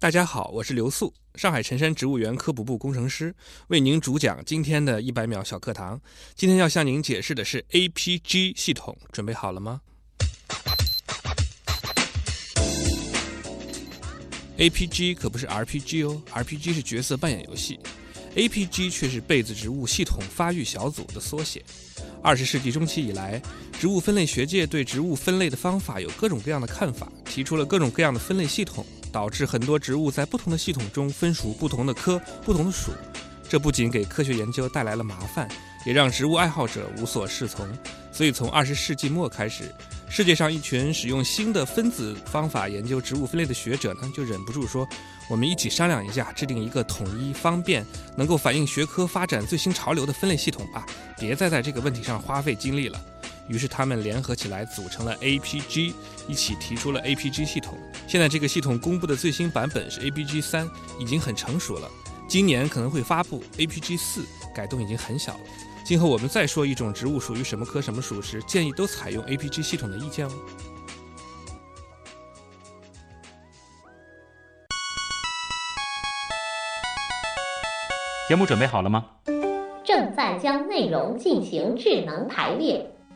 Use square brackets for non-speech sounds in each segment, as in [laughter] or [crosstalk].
大家好，我是刘素，上海辰山植物园科普部工程师，为您主讲今天的一百秒小课堂。今天要向您解释的是 APG 系统，准备好了吗？APG 可不是 RPG 哦，RPG 是角色扮演游戏，APG 却是被子植物系统发育小组的缩写。二十世纪中期以来，植物分类学界对植物分类的方法有各种各样的看法，提出了各种各样的分类系统。导致很多植物在不同的系统中分属不同的科、不同的属，这不仅给科学研究带来了麻烦，也让植物爱好者无所适从。所以，从二十世纪末开始，世界上一群使用新的分子方法研究植物分类的学者呢，就忍不住说：“我们一起商量一下，制定一个统一、方便、能够反映学科发展最新潮流的分类系统吧，别再在这个问题上花费精力了。”于是他们联合起来组成了 APG，一起提出了 APG 系统。现在这个系统公布的最新版本是 APG 三，已经很成熟了。今年可能会发布 APG 四，改动已经很小了。今后我们再说一种植物属于什么科什么属时，建议都采用 APG 系统的意见哦。节目准备好了吗？正在将内容进行智能排列。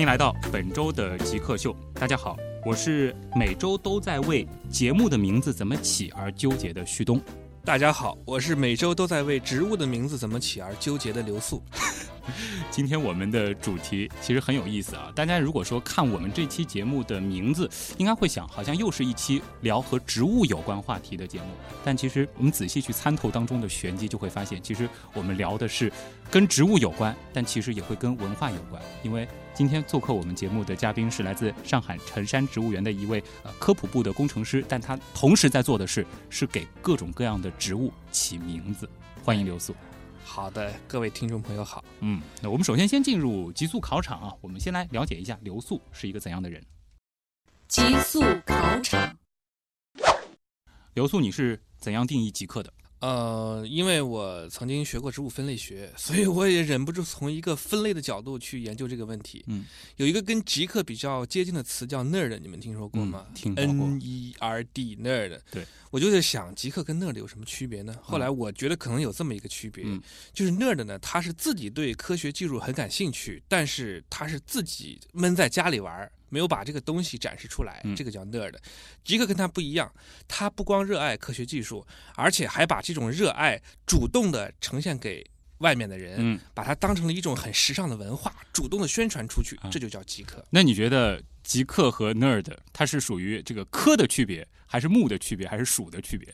欢迎来到本周的极客秀。大家好，我是每周都在为节目的名字怎么起而纠结的旭东。大家好，我是每周都在为植物的名字怎么起而纠结的刘素。[laughs] 今天我们的主题其实很有意思啊！大家如果说看我们这期节目的名字，应该会想，好像又是一期聊和植物有关话题的节目。但其实我们仔细去参透当中的玄机，就会发现，其实我们聊的是跟植物有关，但其实也会跟文化有关，因为。今天做客我们节目的嘉宾是来自上海辰山植物园的一位呃科普部的工程师，但他同时在做的事是给各种各样的植物起名字。欢迎刘素。好的，各位听众朋友好。嗯，那我们首先先进入极速考场啊，我们先来了解一下刘素是一个怎样的人。极速考场。刘素，你是怎样定义极客的？呃，因为我曾经学过植物分类学，所以我也忍不住从一个分类的角度去研究这个问题。嗯，有一个跟极客比较接近的词叫 nerd，你们听说过吗？听过。N E R D nerd。对，我就在想极客跟 nerd 有什么区别呢？后来我觉得可能有这么一个区别，就是 nerd 呢，他是自己对科学技术很感兴趣，但是他是自己闷在家里玩。没有把这个东西展示出来，这个叫 nerd。吉克跟他不一样，他不光热爱科学技术，而且还把这种热爱主动的呈现给外面的人，把它当成了一种很时尚的文化，主动的宣传出去，这就叫极客。那你觉得极客和 nerd 它是属于这个科的区别，还是木的区别，还是属的区别？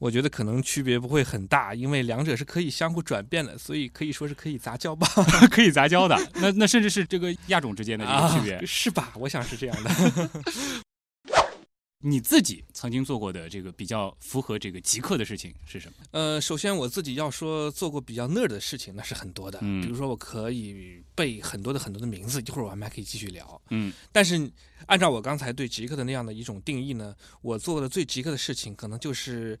我觉得可能区别不会很大，因为两者是可以相互转变的，所以可以说是可以杂交吧，[laughs] 可以杂交的。那那甚至是这个亚种之间的这个区别，是吧？我想是这样的。[laughs] 你自己曾经做过的这个比较符合这个极客的事情是什么？呃，首先我自己要说做过比较 nerd 的事情，那是很多的。嗯，比如说我可以背很多的很多的名字，一会儿我们还可以继续聊。嗯，但是按照我刚才对极客的那样的一种定义呢，我做的最极客的事情可能就是。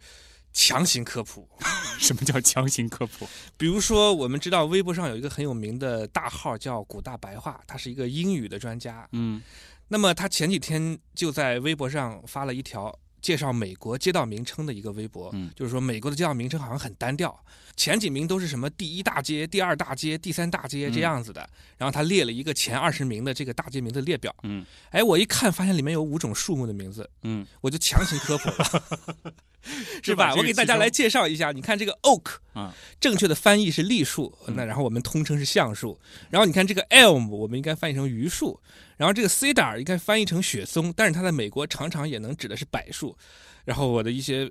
强行科普，[laughs] 什么叫强行科普？比如说，我们知道微博上有一个很有名的大号叫“古大白话”，他是一个英语的专家。嗯，那么他前几天就在微博上发了一条介绍美国街道名称的一个微博，就是说美国的街道名称好像很单调，前几名都是什么第一大街、第二大街、第三大街这样子的。然后他列了一个前二十名的这个大街名的列表。嗯，哎，我一看发现里面有五种树木的名字。嗯，我就强行科普了。[laughs] [laughs] 是吧？我给大家来介绍一下。你看这个 oak 啊，正确的翻译是栗树，那然后我们通称是橡树。然后你看这个 elm，我们应该翻译成榆树。然后这个 cedar 应该翻译成雪松，但是它在美国常常也能指的是柏树。然后我的一些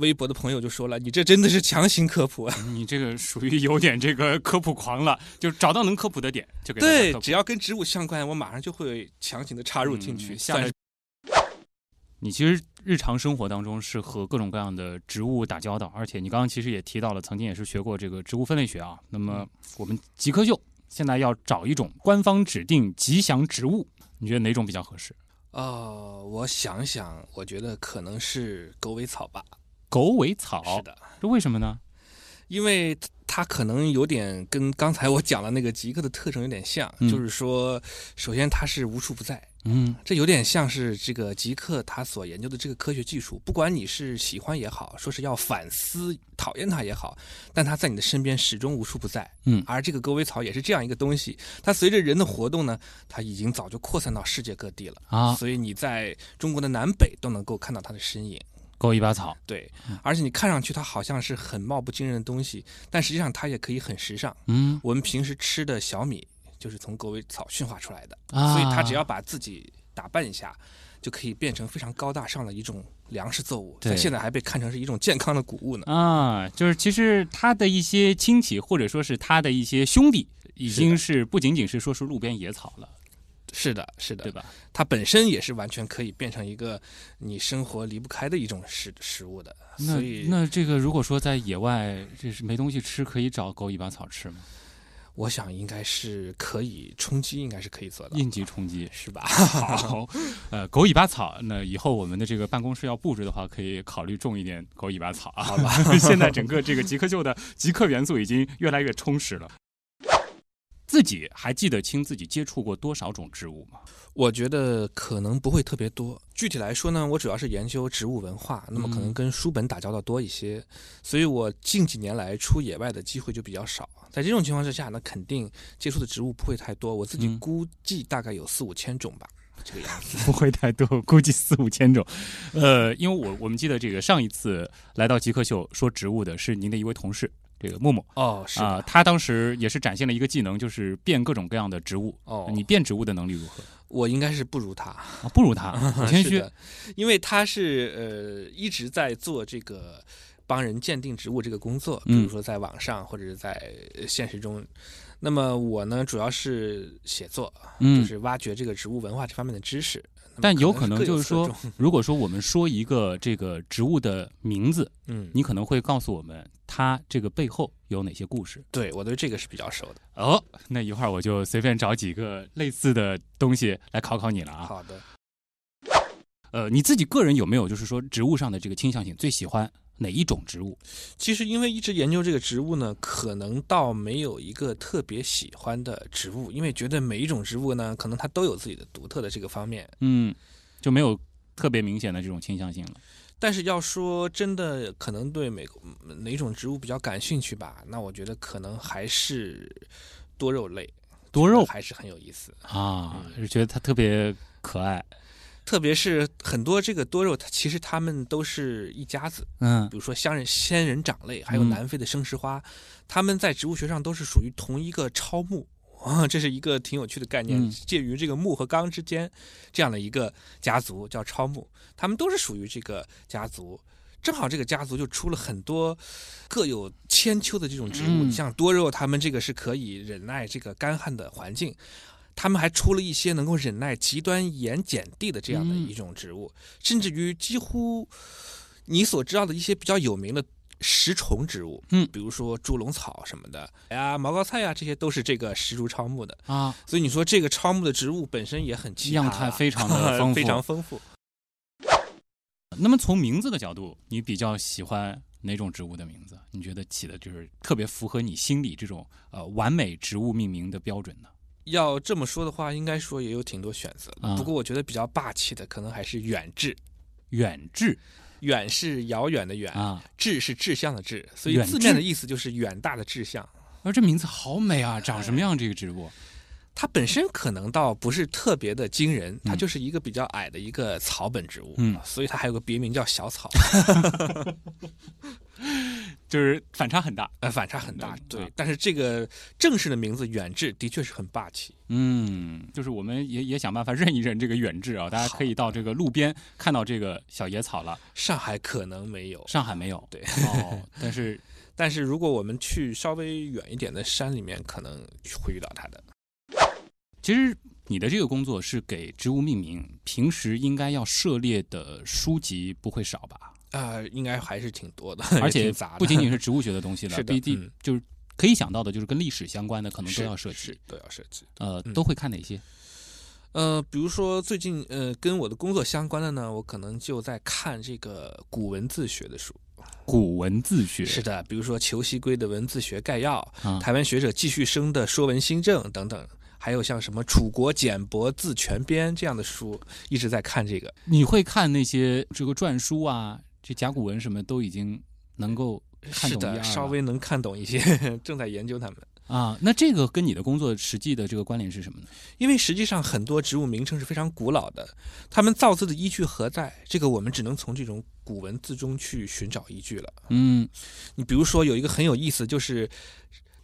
微博的朋友就说了：“你这真的是强行科普啊！[laughs] 你这个属于有点这个科普狂了，就找到能科普的点就给对，只要跟植物相关，我马上就会强行的插入进去。”下你其实日常生活当中是和各种各样的植物打交道，而且你刚刚其实也提到了，曾经也是学过这个植物分类学啊。那么我们极客秀现在要找一种官方指定吉祥植物，你觉得哪种比较合适？呃，我想想，我觉得可能是狗尾草吧。狗尾草是，的，这为什么呢？因为它可能有点跟刚才我讲的那个极客的特征有点像，嗯就是说，首先它是无处不在，嗯这有点像是这个极客他所研究的这个科学技术，不管你是喜欢也好，说是要反思、讨厌它也好，但它在你的身边始终无处不在。嗯而这个狗尾草也是这样一个东西，它随着人的活动呢，它已经早就扩散到世界各地了。啊，所以你在中国的南北都能够看到它的身影。狗尾巴草，对，而且你看上去它好像是很貌不惊人的东西，但实际上它也可以很时尚。嗯我们平时吃的小米就是从狗尾草驯化出来的，啊所以它只要把自己打扮一下，就可以变成非常高大上的一种粮食作物，对在现在还被看成是一种健康的谷物呢。啊，就是其实他的一些亲戚或者说是他的一些兄弟，已经是不仅仅是说是路边野草了，是的，是的，对吧？它本身也是完全可以变成一个你生活离不开的一种食食物的。那那这个如果说在野外这是没东西吃，可以找狗尾巴草吃吗？我想应该是可以冲击，应该是可以做到，应急冲击。是吧？好，呃，狗尾巴草，那以后我们的这个办公室要布置的话，可以考虑种一点狗尾巴草啊。好吧，[laughs] 现在整个这个极客秀的极客元素已经越来越充实了。自己还记得清自己接触过多少种植物吗？我觉得可能不会特别多。具体来说呢，我主要是研究植物文化，那么可能嗯跟书本打交道多一些，所以我近几年来出野外的机会就比较少。在这种情况之下呢，肯定接触的植物不会太多，我自己嗯估计大概有四五千种吧，这个样子。[laughs] 不会太多，估计四五千种。呃，因为我我们记得这个上一次来到极客秀说植物的是您的一位同事，这个默默哦，是啊、的他当时也是展现了一个技能，就是变各种各样的植物。哦，你变植物的能力如何？我应该是不如他，啊，不如他，[laughs] 很谦虚。因为他是呃一直在做这个帮人鉴定植物这个工作，比嗯如说在网上或者是在呃现实中。那么我呢，主要是写作，嗯就是挖掘这个植物文化这方面的知识。但有可能就是说，如果说我们说一个这个植物的名字，嗯，你可能会告诉我们它这个背后有哪些故事。对我对这个是比较熟的。哦，那一会儿我就随便找几个类似的东西来考考你了啊。好的，呃，你自己个人有没有就是说植物上的这个倾向性，最喜欢哪一种植物？其实因为一直研究这个植物呢，可能倒没有一个特别喜欢的植物，因为觉得每一种植物呢，可能它都有自己的独特的这个方面。嗯，就没有特别明显的这种倾向性了。但是要说真的，可能对每个嗯哪种植物比较感兴趣吧，那我觉得可能还是多肉类，多肉还是很有意思。啊，是觉得它特别可爱。特别是很多这个多肉，它其实它们都是一家子，嗯比如说仙人仙人掌类，还有嗯南非的生石花，它们在植物学上都是属于同一个超目。啊，这是一个挺有趣的概念，嗯。介于这个木和钢之间这样的一个家族叫超木，他们都是属于这个家族。正好这个家族就出了很多各有千秋的这种植物，嗯。像多肉，他们这个是可以忍耐这个干旱的环境，他们还出了一些能够忍耐极端盐碱地的这样的嗯。一种植物，甚至于几乎你所知道的一些比较有名的食虫植物，嗯比如说猪笼草什么的呀、毛膏菜呀，这些都是这个石竹超木的。啊，所以你说这个超木的植物本身也很奇葩样啊态非常的 [laughs] 丰富，非常丰富。那么从名字的角度，你比较喜欢哪种植物的名字？你觉得起的就是特别符合你心里这种呃完美植物命名的标准呢？要这么说的话，应该说也有挺多选择不过我觉得比较霸气的，可能还是远志。远志远是遥远的远，啊，志是志向的志，所以字面的意思就是远大的志向。而这名字好美啊，长什么样这个植物？它本身可能倒不是特别的惊人，它嗯就是一个比较矮的一个草本植物，嗯。所以它还有个别名叫小草，[laughs] 就是反差很大。呃，反差很大嗯。对啊，但是这个正式的名字远志的确是很霸气。嗯，就是我们也也想办法认一认这个远志啊，大家可以到这个路边看到这个小野草了。上海可能没有，上海没有，对哦，但是 [laughs] 但是如果我们去稍微远一点的山里面，可能会遇到它的。其实你的这个工作是给植物命名，平时应该要涉猎的书籍不会少吧？啊、应该还是挺多的，而且不仅仅是 [laughs] 植物学的东西了，是的毕竟嗯就是可以想到的，就是跟历史相关的，可能都要涉是及。都要涉及。呃，嗯都会看哪些？呃，比如说最近呃跟我的工作相关的呢，我可能就在看这个古文字学的书。古文字学是的，比如说裘锡圭的《文字学概要》，啊，台湾学者季旭生的《说文新政》等等，还有像什么《楚国简帛字全编》这样的书，一直在看这个。你会看那些这个篆书啊，这甲骨文什么都已经能够看是的，懂一二了稍微能看懂一些，[laughs] 正在研究它们。啊。那这个跟你的工作实际的这个关联是什么呢？因为实际上很多植物名称是非常古老的，它们造字的依据何在？这个我们只能从这种古文字中去寻找依据了。嗯你比如说有一个很有意思，就是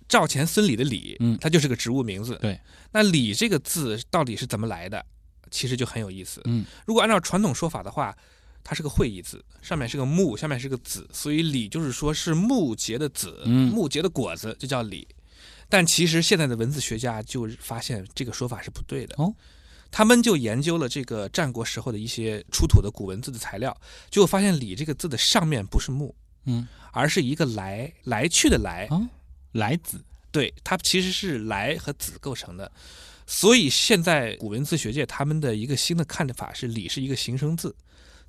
赵钱孙李的李，嗯它就是个植物名字。对，那李这个字到底是怎么来的？其实就很有意思。嗯如果按照传统说法的话，它是个会意字，上面是个木，下面是个子，所以李就是说是木结的子，嗯木结的果子，就叫李。但其实现在的文字学家就发现这个说法是不对的。哦，他们就研究了这个战国时候的一些出土的古文字的材料，结果发现“李”这个字的上面不是木，嗯而是一个来来去的来。啊，来子对，它其实是来和子构成的。所以现在古文字学界他们的一个新的看法是“李”是一个形声字，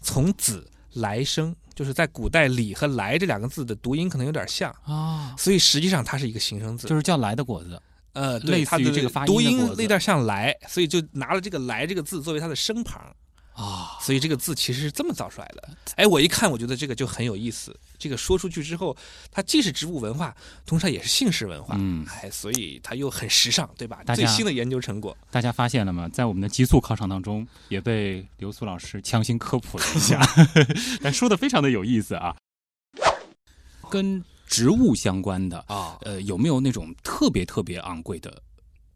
从子来生，就是在古代“李”和“来”这两个字的读音可能有点像，啊，所以实际上它是一个形声字。就是叫来的果子。呃，类似对它的于这个发音读音有点像“来”，所以就拿了这个“来”这个字作为它的声旁。啊，所以这个字其实是这么造出来的。哎，我一看，我觉得这个就很有意思。这个说出去之后，它既是植物文化，同时也是姓氏文化。嗯哎，所以它又很时尚，对吧大？家最新的研究成果。大家发现了吗？在我们的极速考场当中，也被刘苏老师强行科普了一下，[laughs] [laughs] 但说的非常的有意思啊。跟植物相关的，啊、呃，有没有那种特别特别昂贵的？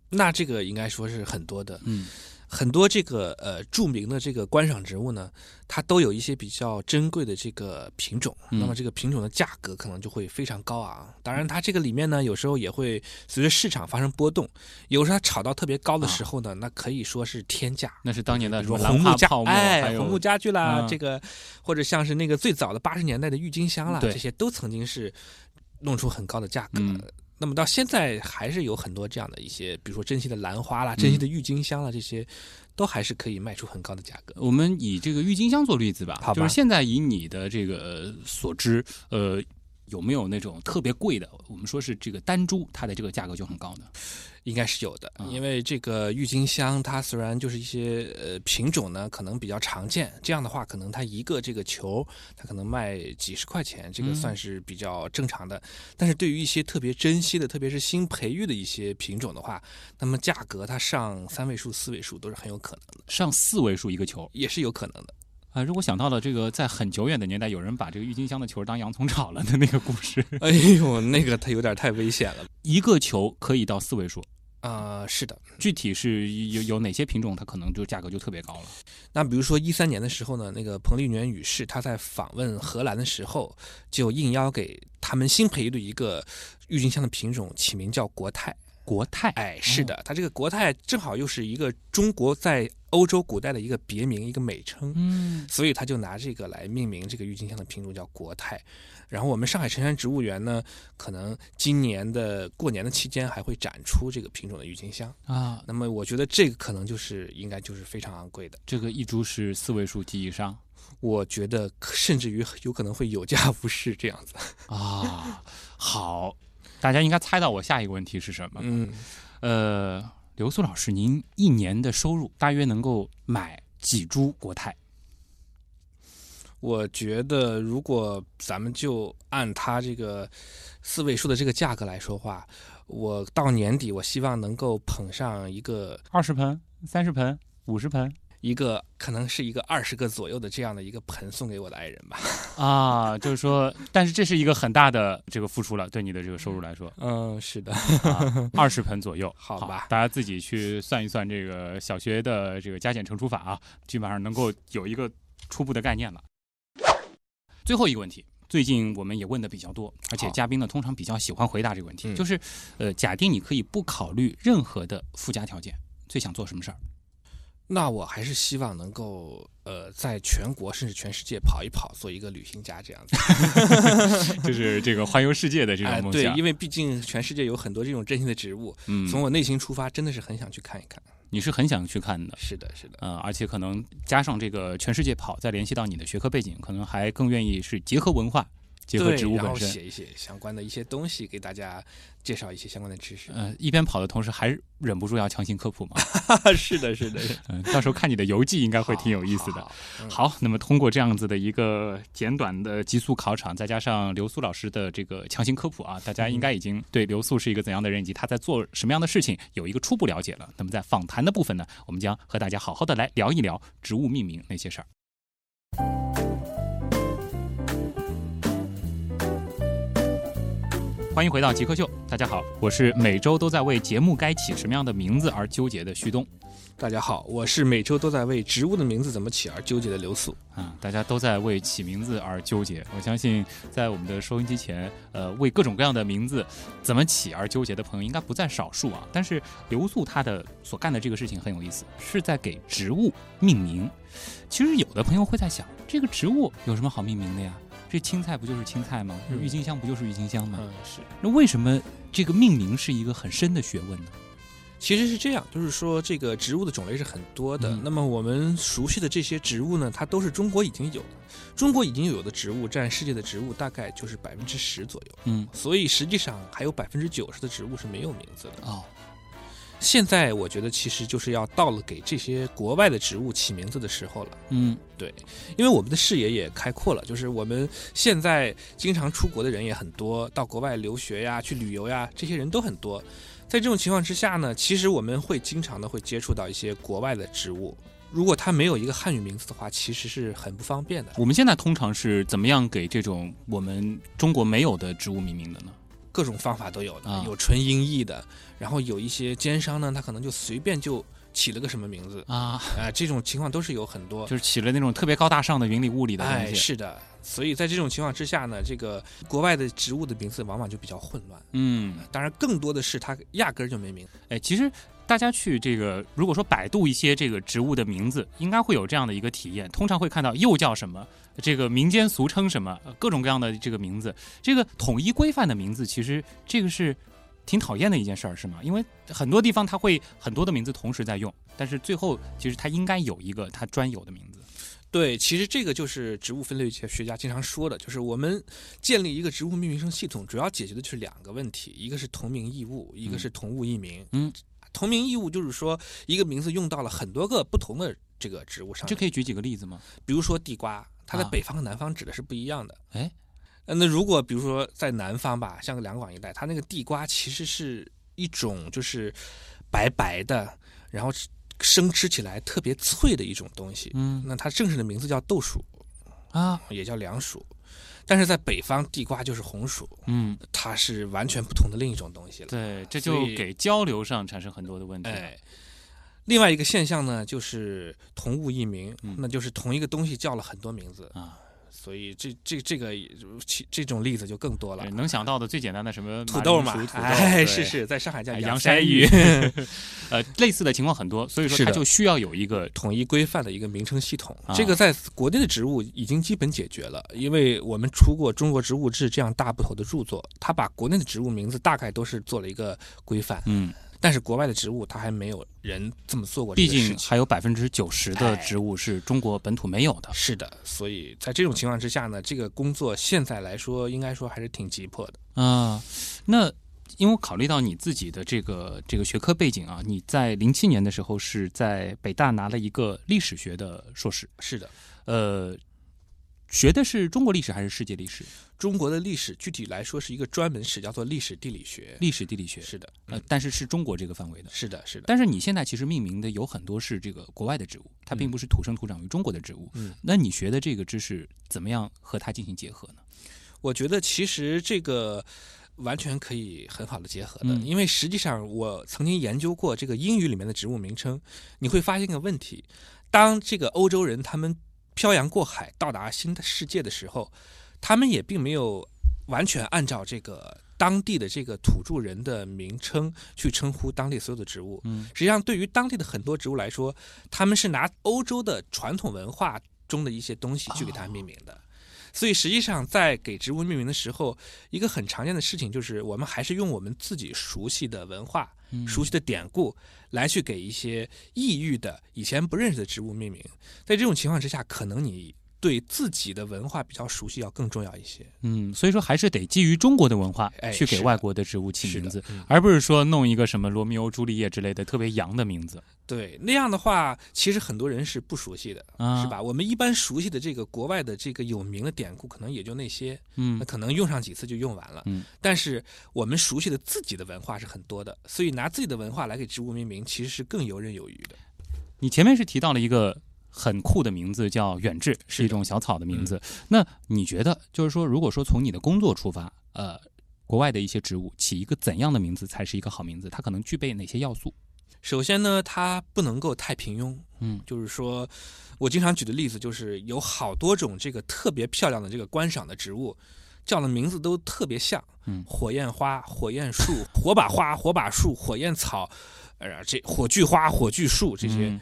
那这个应该说是很多的，嗯很多这个呃著名的这个观赏植物呢，它都有一些比较珍贵的这个品种，嗯那么这个品种的价格可能就会非常高昂。当然，它这个里面呢，有时候也会随着市场发生波动，有时候它炒到特别高的时候呢，那可以说是天价。那是当年的什么兰如说红木家花泡沫，哎，红木家具啦，嗯这个或者像是那个最早的八十年代的郁金香啦，这些都曾经是弄出很高的价格。嗯那么到现在还是有很多这样的一些，比如说珍稀的兰花嗯啦、珍稀的郁金香啦，这些都还是可以卖出很高的价格。我们以这个郁金香做例子吧，吧就是现在以你的这个呃所知，呃，有没有那种特别贵的？我们说是这个单株，它的这个价格就很高的。应该是有的啊，因为这个郁金香它虽然就是一些呃品种呢，可能比较常见，这样的话，可能它一个这个球，它可能卖几十块钱，这个嗯算是比较正常的。但是对于一些特别珍惜的，特别是新培育的一些品种的话，那么价格它上三位数、四位数都是很有可能的，上四位数一个球也是有可能的。啊！如果想到了这个在很久远的年代，有人把这个郁金香的球当洋葱炒了的那个故事，[laughs] 哎呦，那个它有点太危险了。一个球可以到四位数。啊、是的，具体是有有哪些品种，它可能就价格就特别高了。那比如说一三年的时候呢，那个彭丽媛女士她在访问荷兰的时候，就应邀给他们新培育的一个郁金香的品种起名叫国泰。国泰，哎，是的，它这个国泰正好又是一个中国在欧洲古代的一个别名，一个美称。嗯，所以他就拿这个来命名这个郁金香的品种叫国泰。然后我们上海辰山植物园呢，可能今年的过年的期间还会展出这个品种的郁金香。啊，那么我觉得这个可能就是应该就是非常昂贵的。这个一株是四位数及以上我觉得甚至于有可能会有价无市这样子。啊。好，大家应该猜到我下一个问题是什么？嗯，呃，刘苏老师，您一年的收入大约能够买几株国泰？我觉得如果咱们就按它这个四位数的这个价格来说话，我到年底我希望能够捧上一个二十盆、三十盆、五十盆一个可能是一个二十个左右的这样的一个盆送给我的爱人吧。[laughs] 啊，就是说，但是这是一个很大的这个付出了，对你的这个收入来说，嗯，是的，二十盆左右，[laughs] 好吧大家自己去算一算这个小学的这个加减乘除法啊，基本上能够有一个初步的概念了。最后一个问题，最近我们也问的比较多，而且嘉宾呢通常比较喜欢回答这个问题，嗯就是呃，假定你可以不考虑任何的附加条件，最想做什么事儿？那我还是希望能够呃，在全国甚至全世界跑一跑，做一个旅行家这样子。[laughs] 就是这个环游世界的这种梦想。因为毕竟全世界有很多这种珍稀的植物，嗯，从我内心出发，真的是很想去看一看。你是很想去看的。是的，是的。呃，而且可能加上这个全世界跑，再联系到你的学科背景，可能还更愿意是结合文化，结合，植物然后本身。写一写相关的一些东西，给大家介绍一些相关的知识。呃，一边跑的同时，还忍不住要强行科普嘛。[laughs] 是的，是的，[laughs] 嗯、到时候看你的游记，应该会挺有意思的。好。好嗯好，那么通过这样子的一个简短的极速考场，再加上刘苏老师的这个强行科普啊，大家应该已经对刘素是一个怎样的人，以及他在做什么样的事情有一个初步了解了。那么在访谈的部分呢，我们将和大家好好的来聊一聊植物命名那些事儿。欢迎回到极客秀，大家好，我是每周都在为节目该起什么样的名字而纠结的旭东。大家好，我是每周都在为植物的名字怎么起而纠结的刘素。啊，大家都在为起名字而纠结。我相信，在我们的收音机前，呃，为各种各样的名字怎么起而纠结的朋友应该不在少数啊。但是刘素他的所干的这个事情很有意思，是在给植物命名。其实有的朋友会在想，这个植物有什么好命名的呀？这青菜不就是青菜吗？嗯郁金香不就是郁金香吗？嗯，是。那为什么这个命名是一个很深的学问呢？其实是这样，就是说这个植物的种类是很多的。嗯那么我们熟悉的这些植物呢，它都是中国已经有的。中国已经有的植物占世界的植物大概就是百分之十左右，嗯，所以实际上还有百分之九十的植物是没有名字的。哦，现在我觉得其实就是要到了给这些国外的植物起名字的时候了。嗯对，因为我们的视野也开阔了，就是我们现在经常出国的人也很多，到国外留学呀、去旅游呀，这些人都很多。在这种情况之下呢，其实我们会经常的会接触到一些国外的植物，如果它没有一个汉语名字的话，其实是很不方便的。我们现在通常是怎么样给这种我们中国没有的植物命名的呢？各种方法都有的，啊有纯音译的，然后有一些奸商呢，他可能就随便就起了个什么名字，啊，啊、这种情况都是有很多。就是起了那种特别高大上的云里雾里的东哎，西。是的，所以在这种情况之下呢，这个国外的植物的名字往往就比较混乱。嗯，当然，更多的是它压根儿就没名。哎，其实大家去这个，如果说百度一些这个植物的名字，应该会有这样的一个体验。通常会看到又叫什么，这个民间俗称什么，呃各种各样的这个名字。这个统一规范的名字，其实这个是挺讨厌的一件事儿，是吗？因为很多地方它会很多的名字同时在用，但是最后其实它应该有一个它专有的名字。对，其实这个就是植物分类学学家经常说的，就是我们建立一个植物命名生系统，主要解决的就是两个问题，一个是同名异物，一个是同物异名。嗯，同名异物就是说一个名字用到了很多个不同的这个植物上面，这可以举几个例子吗？比如说地瓜，它在啊北方和南方指的是不一样的。哎，呃，那如果比如说在南方吧，像两广一带，它那个地瓜其实是一种就是白白的，然后生吃起来特别脆的一种东西。嗯那它正式的名字叫豆薯，啊，也叫凉薯，但是在北方地瓜就是红薯，嗯，它是完全不同的另一种东西了。对，这就给交流上产生很多的问题了。哎，另外一个现象呢，就是同物异名，嗯。那就是同一个东西叫了很多名字。啊。所以这这这个其这种例子就更多了。对，。能想到的最简单的什么土豆嘛。哎，是是，在上海叫哎洋洋山芋。芋，[laughs] 呃，类似的情况很多，所以说它就需要有一个统一规范的一个名称系统。啊。这个在国内的植物已经基本解决了，因为我们出过《中国植物志》这样大部头的著作，它把国内的植物名字大概都是做了一个规范，嗯，但是国外的植物它还没有人这么做过毕。竟还有百分之九十的哎植物是中国本土没有的。是的，所以在这种情况之下呢，这个工作现在来说，应该说还是挺急迫的。啊，那因为考虑到你自己的这个这个学科背景啊，你在零七年的时候是在北大拿了一个历史学的硕士，是的，呃，学的是中国历史还是世界历史？中国的历史具体来说是一个专门史，叫做历史地理学。历史地理学，是的，呃嗯，，但是是中国这个范围的。是的，是的。但是你现在其实命名的有很多是这个国外的植物，它并不是土生土长于中国的植物。嗯，那你学的这个知识怎么样和它进行结合呢？我觉得其实这个完全可以很好的结合的，嗯因为实际上我曾经研究过这个英语里面的植物名称，你会发现一个问题：当这个欧洲人他们漂洋过海到达新的世界的时候，他们也并没有完全按照这个当地的这个土著人的名称去称呼当地所有的植物。嗯实际上，对于当地的很多植物来说，他们是拿欧洲的传统文化中的一些东西去给它命名的。所以，实际上在给植物命名的时候，一个很常见的事情就是，我们还是用我们自己熟悉的文化、嗯熟悉的典故来去给一些异域的、以前不认识的植物命名。在这种情况之下，可能你对自己的文化比较熟悉要更重要一些。嗯，所以说还是得基于中国的文化哎去给外国的植物起名字，嗯而不是说弄一个什么罗密欧朱丽叶之类的特别洋的名字对，那样的话，其实很多人是不熟悉的，啊，是？吧？我们一般熟悉的这个国外的这个有名的典故，可能也就那些，嗯那可能用上几次就用完了。嗯，但是我们熟悉的自己的文化是很多的，所以拿自己的文化来给植物命名，其实是更游刃有余的。你前面是提到了一个很酷的名字，叫远志，是一种小草的名嗯字。那你觉得，就是说，如果说从你的工作出发，呃，国外的一些植物起一个怎样的名字才是一个好名字？它可能具备哪些要素？首先呢，它不能够太平庸，嗯就是说，我经常举的例子就是有好多种这个特别漂亮的这个观赏的植物，叫的名字都特别像，嗯火焰花、火焰树、火把花、火把树、火焰草，呃，这火炬花、火炬树这些、嗯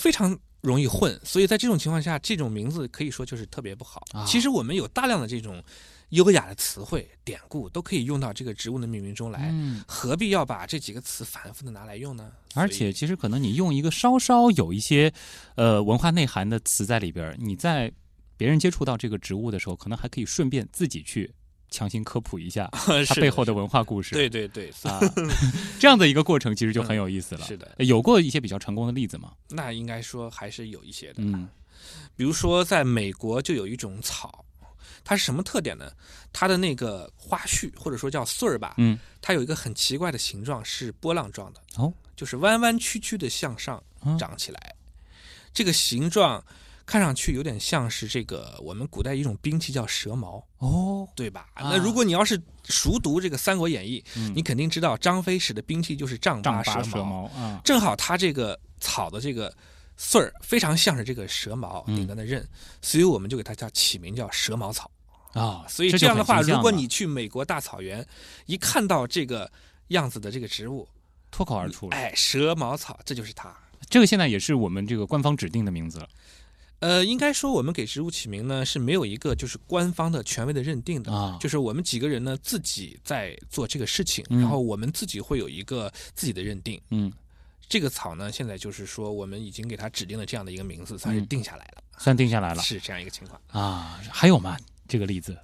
非常容易混，所以在这种情况下，这种名字可以说就是特别不好。啊其实我们有大量的这种优雅的词汇、典故，都可以用到这个植物的命名中来。嗯，何必要把这几个词反复的拿来用呢？而且其实可能你用一个稍稍有一些呃文化内涵的词在里边，你在别人接触到这个植物的时候，可能还可以顺便自己去强行科普一下 [laughs] 它背后的文化故事。对对对，啊，[laughs] 这样的一个过程其实就很有意思了。是的，有过一些比较成功的例子吗？那应该说还是有一些的。嗯比如说，在美国就有一种草，它是什么特点呢？它的那个花絮或者说叫穗儿吧，嗯，它有一个很奇怪的形状，是波浪状的，哦，就是弯弯曲曲的向上嗯长起来。这个形状看上去有点像是这个我们古代一种兵器叫蛇矛，哦，对吧？啊那如果你要是熟读这个《三国演义》，嗯你肯定知道张飞使的兵器就是丈丈八八蛇蛇矛啊，正好他这个草的这个穗儿非常像是这个蛇矛嗯顶端的刃，所以我们就给它叫起名叫蛇矛草。啊，所以这样的话，如果你去美国大草原，一看到这个样子的这个植物，脱口而出了，哎，蛇矛草，这就是它。这个现在也是我们这个官方指定的名字了。呃，应该说我们给植物起名呢是没有一个就是官方的权威的认定的，啊就是我们几个人呢自己在做这个事情，嗯然后我们自己会有一个自己的认定。嗯，这个草呢，现在就是说我们已经给它指定了这样的一个名字，算是嗯定下来了，算定下来了 [laughs] 是这样一个情况。啊。还有吗？这个例子？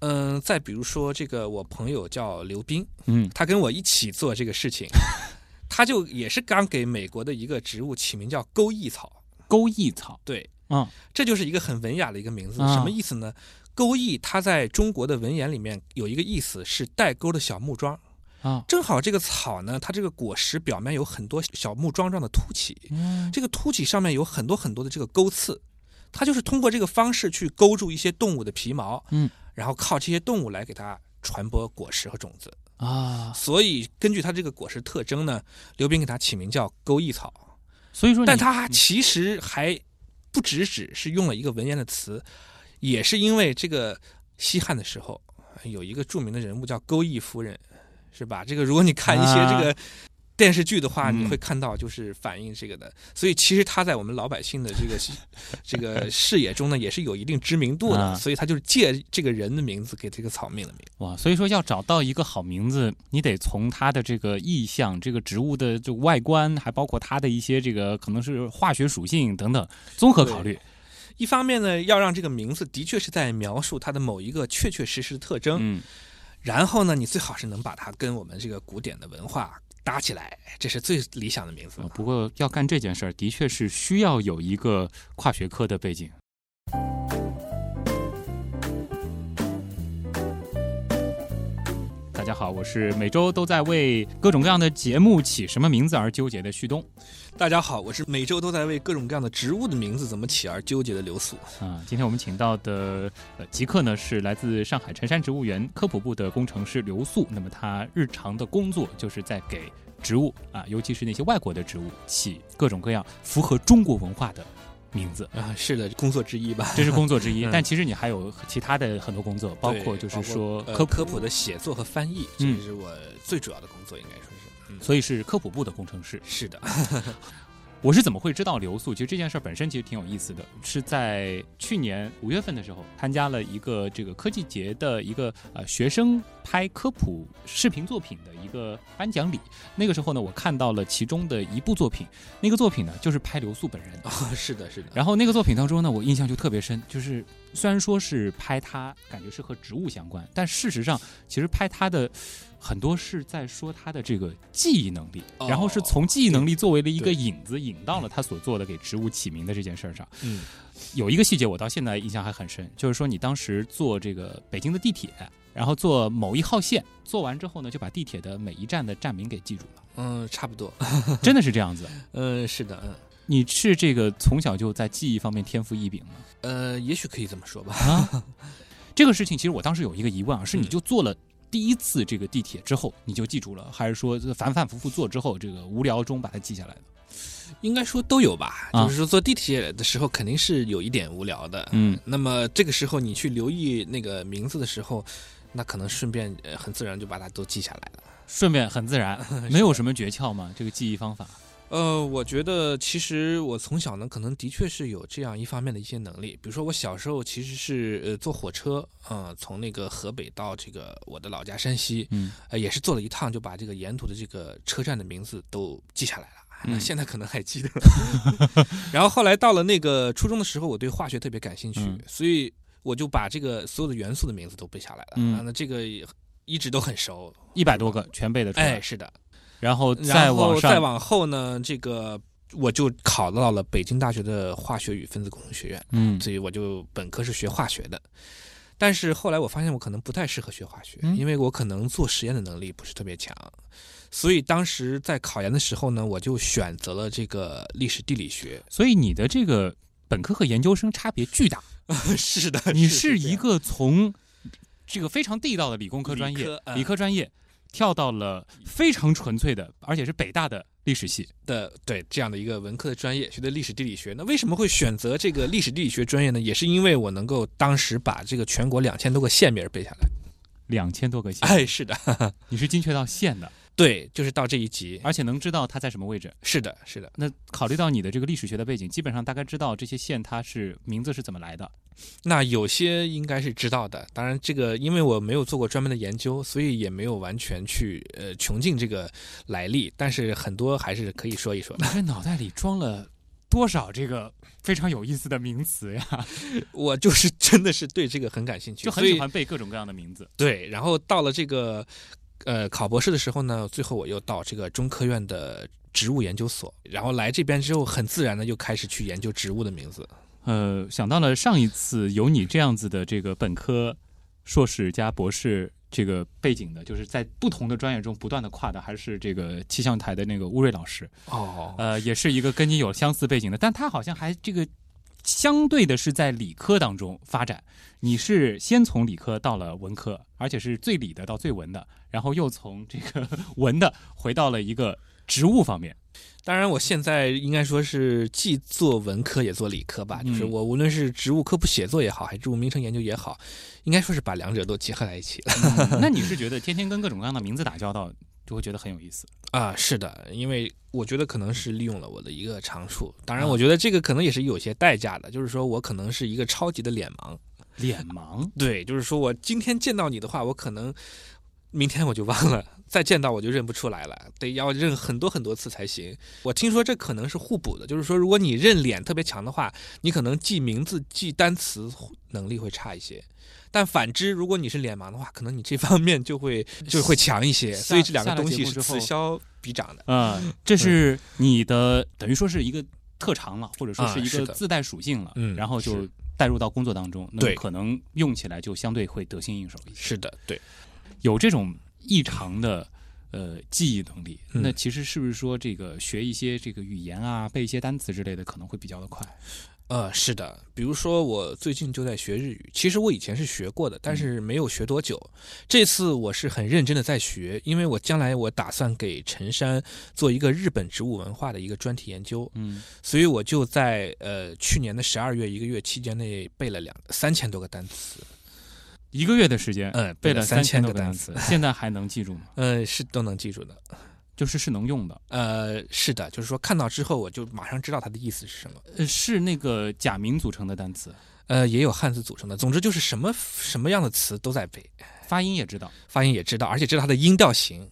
嗯，再比如说这个我朋友叫刘斌，嗯他跟我一起做这个事情，[laughs] 他就也是刚给美国的一个植物起名叫钩翼草，钩翼草。对，嗯这就是一个很文雅的一个名字，啊。什么意思呢？钩翼它在中国的文言里面有一个意思是带钩的小木桩，啊，正好这个草呢，它这个果实表面有很多小木桩状的凸起，嗯。这个凸起上面有很多很多的这个钩刺，它就是通过这个方式去勾住一些动物的皮毛，嗯，然后靠这些动物来给它传播果实和种子。啊，所以根据它这个果实特征呢，刘斌给它起名叫钩翼草，所以说，但他其实还不只只是用了一个文言的词，也是因为这个西汉的时候有一个著名的人物叫钩弋夫人，是吧？这个如果你看一些这个电视剧的话，你会看到就是反映这个的。所以其实他在我们老百姓的这个 [laughs] 这个视野中呢，也是有一定知名度的。啊所以他就是借这个人的名字给这个草命了名。哇，所以说要找到一个好名字，你得从它的这个意象、这个植物的这个外观，还包括它的一些这个可能是化学属性等等综合考虑。一方面呢，要让这个名字的确是在描述它的某一个确确实实的特征，嗯，然后呢，你最好是能把它跟我们这个古典的文化搭起来，这是最理想的名字呃。不过要干这件事儿，的确是需要有一个跨学科的背景。家好，我是每周都在为各种各样的节目起什么名字而纠结的旭东大家好，我是每周都在为各种各样的植物的名字怎么起而纠结的刘素。啊。今天我们请到的呃极客呢是来自上海辰山植物园科普部的工程师刘素。那么他日常的工作就是在给植物啊，尤其是那些外国的植物起各种各样符合中国文化的名字。啊，是的，工作之一吧。这是工作之一，[laughs] 嗯但其实你还有其他的很多工作，包括就是说呃科科普的写作和翻译，这嗯个是我最主要的工作，应该说是。嗯，所以是科普部的工程师。是的，[laughs] 我是怎么会知道流速？其实这件事儿本身其实挺有意思的，是在去年五月份的时候，参加了一个这个科技节的一个呃学生拍科普视频作品的一个颁奖礼。那个时候呢，我看到了其中的一部作品，那个作品呢就是拍流速本人。[laughs] 哦，是的，是的。然后那个作品当中呢，我印象就特别深，就是虽然说是拍他，感觉是和植物相关，但事实上其实拍他的很多是在说他的这个记忆能力，哦然后是从记忆能力作为了一个引子，引到了他所做的给植物起名的这件事儿上。嗯，有一个细节我到现在印象还很深，就是说你当时坐这个北京的地铁，然后坐某一号线，坐完之后呢，就把地铁的每一站的站名给记住了，嗯，差不多。[laughs] 真的是这样子。嗯，是的，嗯，你是这个从小就在记忆方面天赋异禀吗？呃，也许可以这么说吧。啊，这个事情其实我当时有一个疑问啊，是你嗯就做了第一次这个地铁之后你就记住了，还是说反反复复坐之后这个无聊中把它记下来的？应该说都有吧。啊就是说坐地铁的时候肯定是有一点无聊的。嗯，那么这个时候你去留意那个名字的时候，那可能顺便呃很自然就把它都记下来了。顺便很自然，[laughs] 没有什么诀窍吗？这个记忆方法？呃，我觉得其实我从小呢，可能的确是有这样一方面的一些能力。比如说我小时候其实是呃坐火车，呃从那个河北到这个我的老家山西，嗯呃也是坐了一趟，就把这个沿途的这个车站的名字都记下来了。嗯 [laughs] 现在可能还记得。[laughs] 然后后来到了那个初中的时候，我对化学特别感兴趣，嗯所以我就把这个所有的元素的名字都背下来了。嗯啊，那这个一直都很熟。一百多个全背的出来，哎，是的。然后然再往再往后呢，这个我就考到了北京大学的化学与分子工程学院，嗯。所以我就本科是学化学的。但是后来我发现我可能不太适合学化学，嗯。因为我可能做实验的能力不是特别强，所以当时在考研的时候呢，我就选择了这个历史地理学。所以你的这个本科和研究生差别巨大，[laughs] 是的，你是是一个从这个非常地道的理工科专业理科专业跳到了非常纯粹的，而且是北大的历史系。的对这样的一个文科的专业，学的历史地理学。那为什么会选择这个历史地理学专业呢？也是因为我能够当时把这个全国两千多个县名背下来。两千多个县，哎，是的，[laughs] 你是精确到县的，对，就是到这一集。而且能知道它在什么位置。是的，是的。那考虑到你的这个历史学的背景，基本上大概知道这些县它是名字是怎么来的。那有些应该是知道的，当然这个因为我没有做过专门的研究，所以也没有完全去呃穷尽这个来历，但是很多还是可以说一说的。你这脑袋里装了多少这个非常有意思的名词呀？[laughs] 我就是真的是对这个很感兴趣，就很喜欢背各种各样的名字。对，然后到了这个呃考博士的时候呢，最后我又到这个中科院的植物研究所，然后来这边之后，很自然的又开始去研究植物的名字。呃，想到了上一次有你这样子的这个本科、硕士加博士这个背景的，就是在不同的专业中不断的跨的，还是这个气象台的那个乌瑞老师。哦呃，也是一个跟你有相似背景的，但他好像还这个相对的是在理科当中发展。你是先从理科到了文科，而且是最理的到最文的，然后又从这个文的回到了一个植物方面。当然，我现在应该说是既做文科也做理科吧，就是嗯我无论是植物科普写作也好，还是植物名称研究也好，应该说是把两者都结合在一起了。那你是觉得天天跟各种各样的名字打交道，就会觉得很有意思？啊，是的，因为我觉得可能是利用了我的一个长处，当然，啊我觉得这个可能也是有些代价的，就是说我可能是一个超级的脸盲。脸盲，对，就是说我今天见到你的话，我可能明天我就忘了，再见到我就认不出来了，得要认很多很多次才行。我听说这可能是互补的，就是说如果你认脸特别强的话，你可能记名字、记单词能力会差一些。但反之，如果你是脸盲的话，可能你这方面就会 [laughs] 就会强一些，所以这两个东西是此消彼长的。嗯，这是你的等于说是一个特长了，或者说是一个自带属性了，嗯然后就带入到工作当中，那么可能用起来就相对会得心应手一些。是的，对。有这种异常的呃记忆能力，嗯那其实是不是说这个学一些这个语言啊，背一些单词之类的，可能会比较的快？呃，是的，比如说我最近就在学日语，其实我以前是学过的，但是没有学多久。这次我是很认真的在学，因为我将来我打算给陈山做一个日本植物文化的一个专题研究，嗯，所以我就在呃去年的十二月一个月期间内背了两三千多个单词，一个月的时间，嗯，背了三千个单多个单词，现在还能记住吗？[laughs] 呃，是都能记住的。就是是能用的，呃，是的，就是说看到之后我就马上知道它的意思是什么。呃，是那个假名组成的单词，呃，也有汉字组成的，总之就是什么什么样的词都在背，发音也知道。发音也知道，而且知道它的音调型。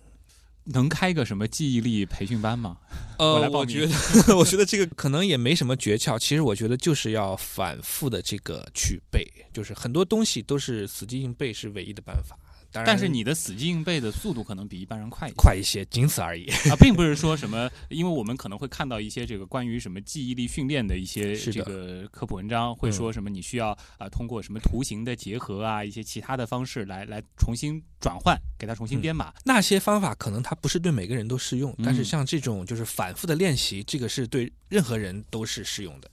能开个什么记忆力培训班吗？我呃来，报我觉得，[laughs] 我觉得这个可能也没什么诀窍。其实我觉得就是要反复的这个去背，就是很多东西都是死记硬背是唯一的办法。当然，但是你的死记硬背的速度可能比一般人快一些快一些，仅此而已。[laughs] 啊，并不是说什么，因为我们可能会看到一些这个关于什么记忆力训练的一些这个科普文章，会说什么你需要啊、通过什么图形的结合啊，一些其他的方式来来重新转换，给它重新编码。那些方法可能它不是对每个人都适用，但是嗯像这种就是反复的练习，这个是对任何人都是适用的。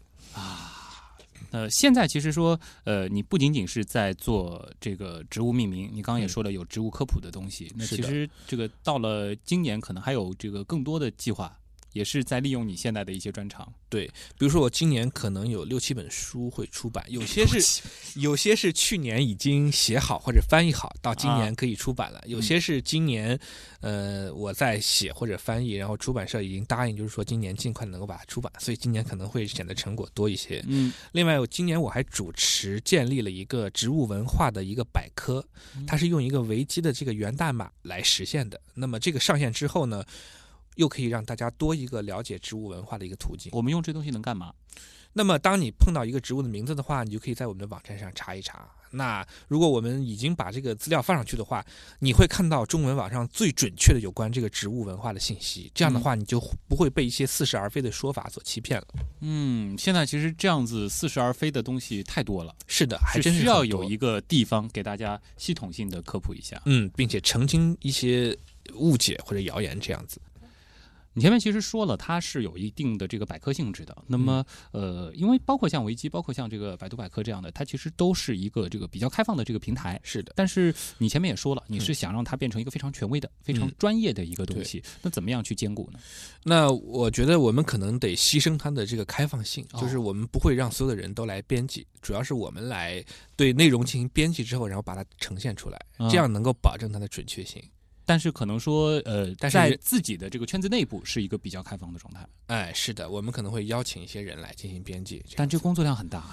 呃，现在其实说，呃，你不仅仅是在做这个植物命名，你刚刚也嗯说了有植物科普的东西。那其实这个到了今年，可能还有这个更多的计划，也是在利用你现在的一些专长。对比如说我今年可能有六七本书会出版，有些是有些是去年已经写好或者翻译好，到今啊年可以出版了；有些是今年，呃，我在写或者翻译，然后出版社已经答应，就是说今年尽快能够把它出版，所以今年可能会显得成果多一些。嗯，另外，我今年我还主持建立了一个植物文化的一个百科，它是用一个维基的这个源代码来实现的。那么这个上线之后呢，又可以让大家多一个了解植物文化的一个途径。我们用这东西能干嘛？那么，当你碰到一个植物的名字的话，你就可以在我们的网站上查一查。那如果我们已经把这个资料放上去的话，你会看到中文网上最准确的有关这个植物文化的信息。这样的话，你就不会被一些似是而非的说法所欺骗了。嗯，现在其实这样子似是而非的东西太多了，是的，还真是需要有一个地方给大家系统性的科普一下。嗯，并且澄清一些误解或者谣言这样子。你前面其实说了，它是有一定的这个百科性质的。那么，呃，因为包括像维基，包括像这个百度百科这样的，它其实都是一个这个比较开放的这个平台。是的，但是你前面也说了，你是想让它变成一个非常权威的、非常嗯专业的一个东西，那怎么样去兼顾呢？那我觉得我们可能得牺牲它的这个开放性，哦就是我们不会让所有的人都来编辑，主要是我们来对内容进行编辑之后，然后把它呈现出来，嗯这样能够保证它的准确性。但是可能说，呃，但是在自己的这个圈子内部是一个比较开放的状态，哎，是的，我们可能会邀请一些人来进行编辑，这但这工作量很大。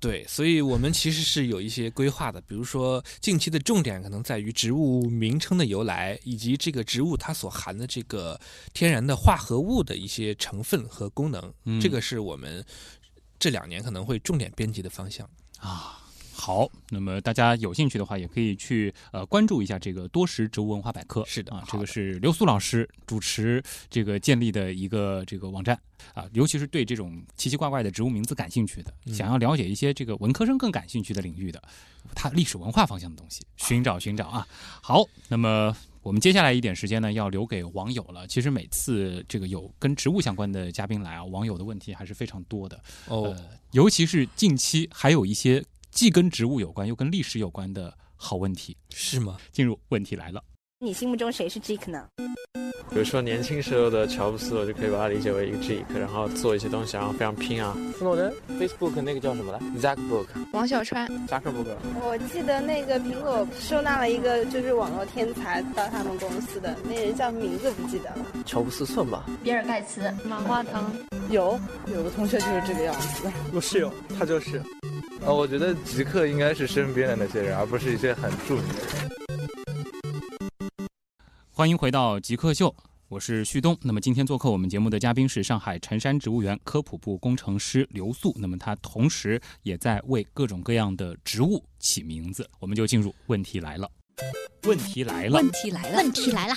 对，所以我们其实是有一些规划的，比如说近期的重点可能在于植物名称的由来，以及这个植物它所含的这个天然的化合物的一些成分和功能，嗯这个是我们这两年可能会重点编辑的方向。啊。好，那么大家有兴趣的话，也可以去呃关注一下这个多识植物文化百科。啊，是的啊这个是刘苏老师主持这个建立的一个这个网站啊，尤其是对这种奇奇怪怪的植物名字感兴趣的，嗯想要了解一些这个文科生更感兴趣的领域的，它历史文化方向的东西，寻找寻找啊。好，那么。我们接下来一点时间呢，要留给网友了。其实每次这个有跟植物相关的嘉宾来啊，网友的问题还是非常多的。哦，呃，尤其是近期还有一些既跟植物有关又跟历史有关的好问题。是吗？进入问题来了，你心目中谁是 Jake 呢？比如说年轻时候的乔布斯，我就可以把它理解为一个 geek，然后做一些东西，然后非常拼啊。斯诺登，Facebook 那个叫什么来？Zuckerberg，王小川，扎克伯格。我记得那个苹果收纳了一个就是网络天才到他们公司的那人叫名字不记得了。乔布斯算吧。比尔盖茨，马化腾，有有个同学就是这个样子。我室友，他就是。呃，我觉得极客应该是身边的那些人，而不是一些很著名的人。欢迎回到极客秀，我是旭东。那么今天做客我们节目的嘉宾是上海辰山植物园科普部工程师刘素，那么他同时也在为各种各样的植物起名字。我们就进入问题来了，问题来了，问题来了，问题来了，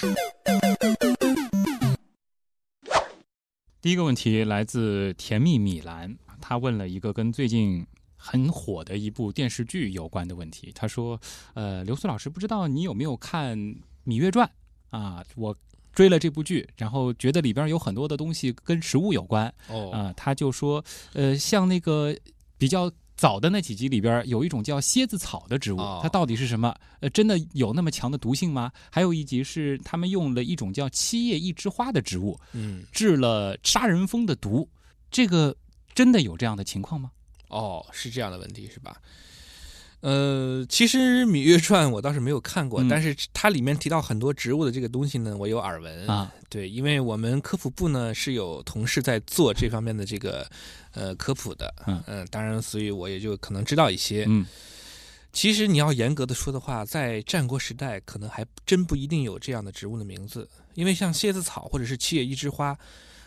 第一个问题来自甜蜜米兰，他问了一个跟最近很火的一部电视剧有关的问题。他说：“呃，刘苏老师，不知道你有没有看《芈月传》啊？我追了这部剧，然后觉得里边有很多的东西跟食物有关哦啊、他就说，呃，像那个比较。早的那几集里边有一种叫蝎子草的植物，哦它到底是什么？呃，真的有那么强的毒性吗？还有一集是他们用了一种叫七叶一枝花的植物，嗯，治了杀人蜂的毒，这个真的有这样的情况吗？哦，是这样的问题是吧？呃，其实《芈月传》我倒是没有看过，嗯但是它里面提到很多植物的这个东西呢，我有耳闻啊。对，因为我们科普部呢是有同事在做这方面的这个呃科普的，嗯当然，所以我也就可能知道一些。嗯，其实你要严格的说的话，在战国时代可能还真不一定有这样的植物的名字，因为像蝎子草或者是七叶一枝花。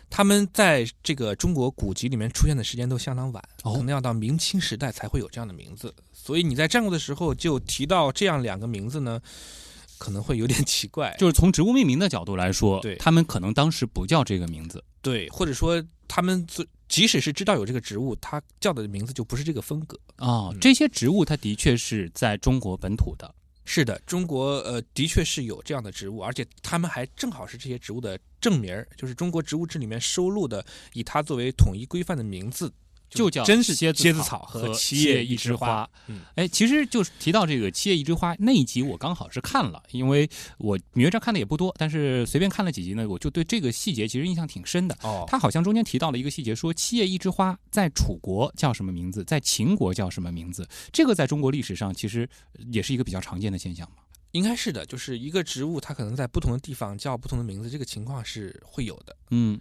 它们在这个中国古籍里面出现的时间都相当晚，哦可能要到明清时代才会有这样的名字。所以你在战国的时候就提到这样两个名字呢，[laughs] 可能会有点奇怪。就是从植物命名的角度来说，对他们可能当时不叫这个名字。对，或者说他们最即使是知道有这个植物，它叫的名字就不是这个风格。哦，嗯这些植物它的确是在中国本土的。是的，中国呃的确是有这样的植物，而且他们还正好是这些植物的正名儿，就是中国植物志里面收录的以它作为统一规范的名字，就叫真是蝎蝎子草和七叶一枝花。嗯，哎，其实就是提到这个七叶一枝花那一集，我刚好是看了，因为我《芈月传》看的也不多，但是随便看了几集呢，我就对这个细节其实印象挺深的。哦，他好像中间提到了一个细节，说七叶一枝花在楚国叫什么名字，在秦国叫什么名字。这个在中国历史上其实也是一个比较常见的现象嘛。应该是的，就是一个植物，它可能在不同的地方叫不同的名字，这个情况是会有的。嗯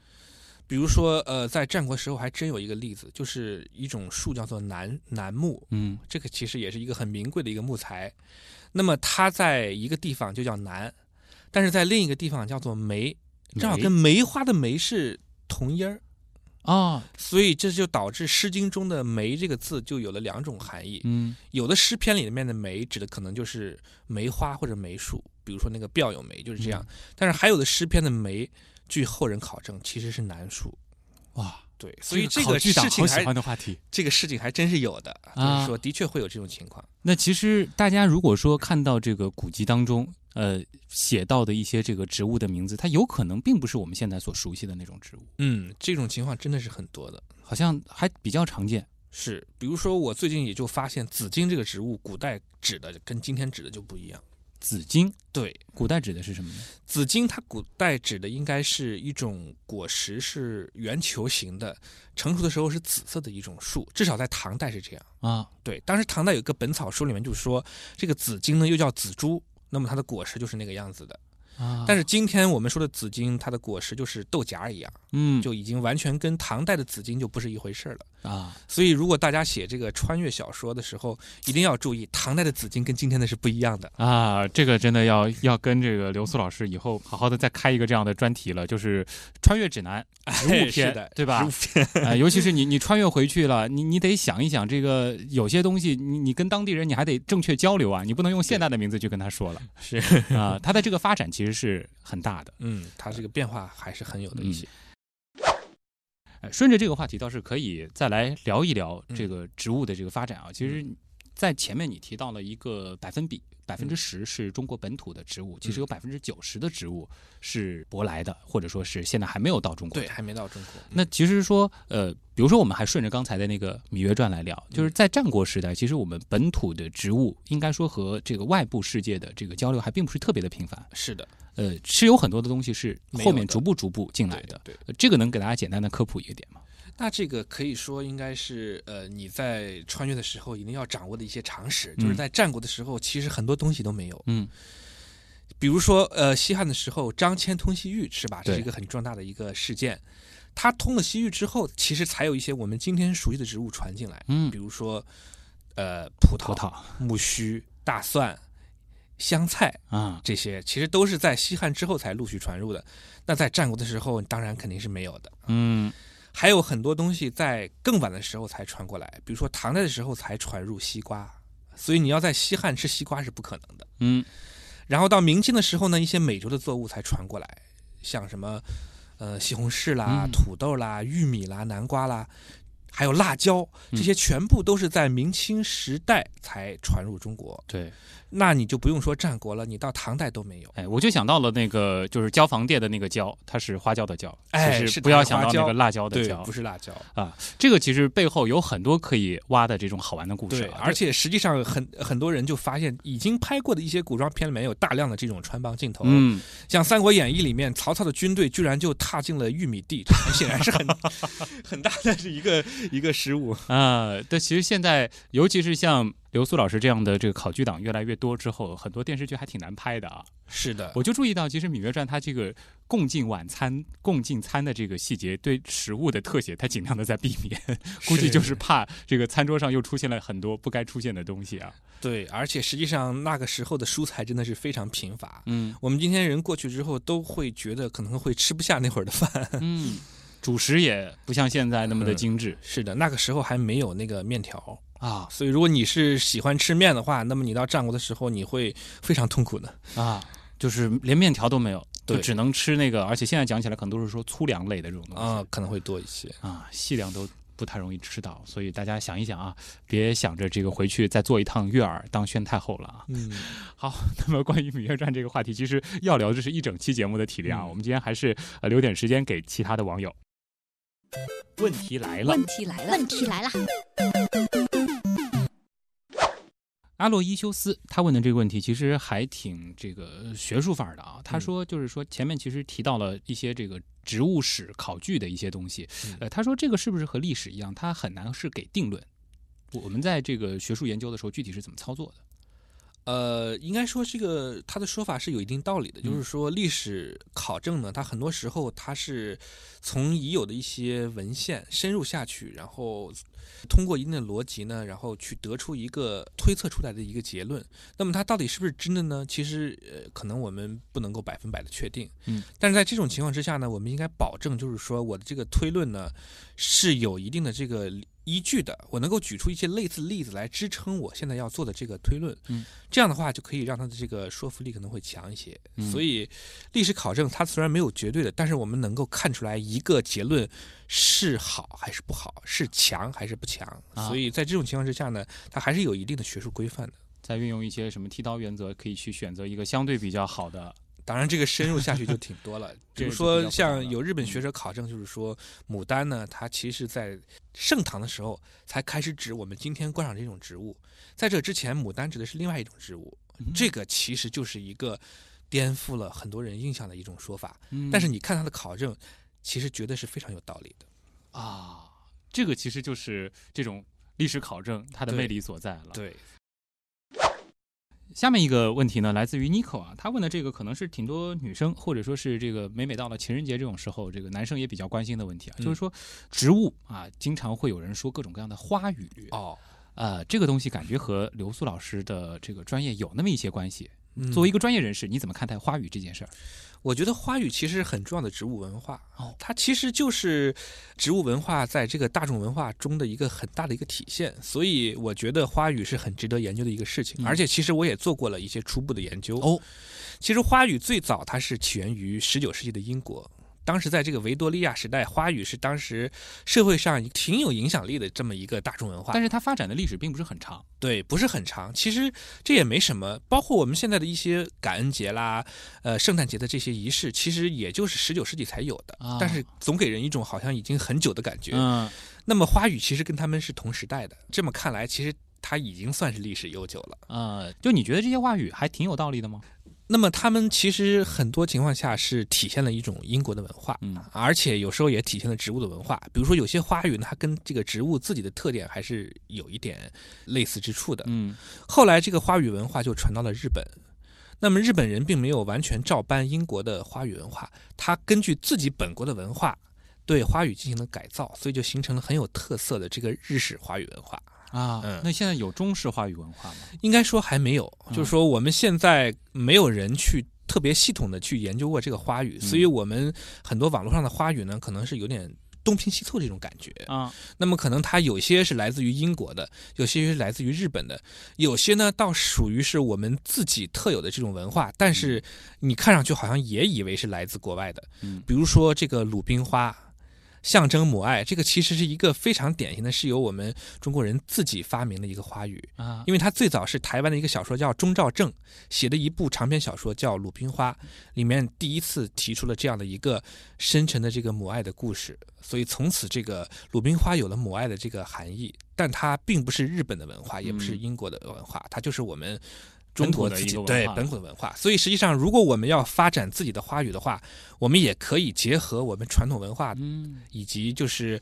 比如说，呃，在战国时候还真有一个例子，就是一种树叫做楠楠木，嗯这个其实也是一个很名贵的一个木材。那么它在一个地方就叫楠，但是在另一个地方叫做梅，正好跟梅花的梅是同音儿，啊所以这就导致《诗经》中的“梅”这个字就有了两种含义。嗯有的诗篇里面的梅指的可能就是梅花或者梅树，比如说那个摽有梅就是这样。但是还有的诗篇的梅，据后人考证其实是楠树。哇，对，所以这个事情还欢的话题。这个事情还真是有的，就啊是说的确会有这种情况。那其实大家如果说看到这个古籍当中，呃，写到的一些这个植物的名字，它有可能并不是我们现在所熟悉的那种植物，嗯，这种情况真的是很多的。好像还比较常见。是，比如说我最近也就发现紫荆这个植物，古代指的跟今天指的就不一样。紫荆，对，古代指的是什么呢？紫荆它古代指的应该是一种果实是圆球形的，成熟的时候是紫色的一种树，至少在唐代是这样。啊，对，当时唐代有一个《本草书》里面就说，这个紫荆呢又叫紫珠，那么它的果实就是那个样子的。啊但是今天我们说的紫荆，它的果实就是豆荚一样，嗯，就已经完全跟唐代的紫金就不是一回事儿了。啊，所以，如果大家写这个穿越小说的时候，一定要注意，唐代的紫金跟今天的是不一样的。啊，这个真的要要跟这个刘苏老师以后好好的再开一个这样的专题了，就是穿越指南 [laughs] 植物哎是篇，的对吧？啊、[laughs] 尤其是你你穿越回去了，你你得想一想，这个有些东西，你你跟当地人你还得正确交流啊，你不能用现代的名字去跟他说了。[laughs] 是啊，它的这个发展其实是很大的。嗯，它这个变化还是很有的一些。呃顺着这个话题，倒是可以再来聊一聊嗯这个植物的这个发展啊。其实，在前面你提到了一个百分比，百嗯分之十是中国本土的植物，其实有百分之九十的植物是舶来的，或者说是现在还没有到中国。对，还没到中国。那其实说，呃，比如说我们还顺着刚才的那个《芈月传》来聊，嗯就是在战国时代，其实我们本土的植物应该说和这个外部世界的这个交流还并不是特别的频繁。是的，呃，是有很多的东西是后面逐步逐步进来的。对，对呃这个能给大家简单的科普一个点吗？那这个可以说应该是呃你在穿越的时候一定要掌握的一些常识，嗯就是在战国的时候，其实很多东西都没有。嗯比如说，呃，西汉的时候，张骞通西域是吧？这是一个很重大的一个事件。他通了西域之后，其实才有一些我们今天熟悉的植物传进来，嗯比，如说，呃，葡萄、葡萄木须、大蒜、香菜啊，这些，其实都是在西汉之后才陆续传入的。那在战国的时候，当然肯定是没有的。嗯还有很多东西在更晚的时候才传过来，比如说唐代的时候才传入西瓜，所以你要在西汉吃西瓜是不可能的。嗯然后到明清的时候呢，一些美洲的作物才传过来，像什么呃西红柿啦、嗯土豆啦、玉米啦、南瓜啦，还有辣椒，嗯这些全部都是在明清时代才传入中国。对，那你就不用说战国了，你到唐代都没有。哎，我就想到了那个就是椒房店的那个椒，它是花椒的椒，哎就是不要想到那个辣椒的椒，，不是辣椒。啊。这个其实背后有很多可以挖的这种好玩的故事对，啊，而且实际上很很多人就发现，已经拍过的一些古装片里面有大量的这种穿帮镜头。嗯，像《三国演义》里面，曹操的军队居然就踏进了玉米地，[laughs] 显然是很 [laughs] 很大的是一个一个失误。[laughs] 啊，但，其实现在尤其是像刘苏老师这样的这个考据党越来越多之后，很多电视剧还挺难拍的啊。是的，我就注意到，其实《芈月传》它这个共进晚餐、共进餐的这个细节，对食物的特写，它尽量的在避免，估计就是怕这个餐桌上又出现了很多不该出现的东西啊。对，而且实际上那个时候的蔬菜真的是非常贫乏。嗯我们今天人过去之后，都会觉得可能会吃不下那会儿的饭。嗯，[laughs] 主食也不像现在那么的精致、是的，那个时候还没有那个面条，啊所以如果你是喜欢吃面的话，那么你到战国的时候，你会非常痛苦的。啊，就是连面条都没有，就只能吃那个，而且现在讲起来可能都是说粗粮类的这种东西啊、可能会多一些。啊，细粮都不太容易吃到，所以大家想一想啊，别想着这个回去再做一趟月儿当宣太后了啊。嗯，好，那么关于《芈月传》这个话题，其实要聊的是一整期节目的体量啊。嗯我们今天还是呃留点时间给其他的网友。问题来了，问题来了，问题来了，阿洛伊修斯他问的这个问题其实还挺这个学术范儿的啊。他说，就是说前面其实提到了一些这个植物史考据的一些东西，嗯呃，他说这个是不是和历史一样，它很难是给定论。我们在这个学术研究的时候，具体是怎么操作的？呃，应该说这个他的说法是有一定道理的，就是嗯说历史考证呢，它很多时候它是从已有的一些文献深入下去，然后通过一定的逻辑呢，然后去得出一个推测出来的一个结论。那么它到底是不是真的呢？其实呃，可能我们不能够百分百的确定。嗯，但是在这种情况之下呢，我们应该保证，就是说我的这个推论呢是有一定的这个依据的，我能够举出一些类似例子来支撑我现在要做的这个推论。嗯，这样的话就可以让它的这个说服力可能会强一些。嗯所以历史考证它虽然没有绝对的，但是我们能够看出来一个结论是好还是不好，是强还是不强。啊所以在这种情况之下呢，它还是有一定的学术规范的。在运用一些什么剃刀原则，可以去选择一个相对比较好的。当然，这个深入下去就挺多了。[laughs] 比如说，像有日本学者考证，就是说，牡丹呢，它其实在盛唐的时候才开始指我们今天观赏这种植物，在这之前，牡丹指的是另外一种植物。嗯这个其实就是一个颠覆了很多人印象的一种说法。嗯但是你看它的考证，其实觉得是非常有道理的。啊，这个其实就是这种历史考证它的魅力所在了。对，下面一个问题呢，来自于 Nico 啊，他问的这个可能是挺多女生或者说是这个每每到了情人节这种时候，这个男生也比较关心的问题啊，嗯。就是说植物啊，经常会有人说各种各样的花语，哦，呃，这个东西感觉和刘苏老师的这个专业有那么一些关系。嗯作为一个专业人士，你怎么看待花语这件事儿？我觉得花语其实是很重要的植物文化，哦它其实就是植物文化在这个大众文化中的一个很大的一个体现，所以我觉得花语是很值得研究的一个事情。嗯而且其实我也做过了一些初步的研究。哦，其实花语最早它是起源于十九世纪的英国。当时在这个维多利亚时代，花语是当时社会上挺有影响力的这么一个大众文化。但是它发展的历史并不是很长。对，不是很长。其实这也没什么，包括我们现在的一些感恩节啦、呃圣诞节的这些仪式，其实也就是十九世纪才有的，啊但是总给人一种好像已经很久的感觉。嗯，那么花语其实跟他们是同时代的，这么看来，其实它已经算是历史悠久了。呃，就你觉得这些话语还挺有道理的吗？那么他们其实很多情况下是体现了一种英国的文化，嗯而且有时候也体现了植物的文化。比如说有些花语呢，它跟这个植物自己的特点还是有一点类似之处的。嗯后来这个花语文化就传到了日本。那么日本人并没有完全照搬英国的花语文化，他根据自己本国的文化对花语进行了改造，所以就形成了很有特色的这个日式花语文化。啊，嗯那现在有中式话语文化吗？应该说还没有，嗯就是说我们现在没有人去特别系统的去研究过这个花语，嗯所以我们很多网络上的花语呢，可能是有点东拼西凑这种感觉。啊，那么可能它有些是来自于英国的，有些是来自于日本的，有些呢倒属于是我们自己特有的这种文化，但是你看上去好像也以为是来自国外的。嗯比如说这个鲁冰花，象征母爱，这个其实是一个非常典型的，是由我们中国人自己发明的一个花语啊。因为它最早是台湾的一个小说叫钟兆正写的一部长篇小说叫《鲁冰花》，里面第一次提出了这样的一个深沉的这个母爱的故事，所以从此这个鲁冰花有了母爱的这个含义。但它并不是日本的文化，也不是英国的文化，它就是我们。中国自己对本土的文化，所以实际上，如果我们要发展自己的花语的话，我们也可以结合我们传统文化，嗯，以及就是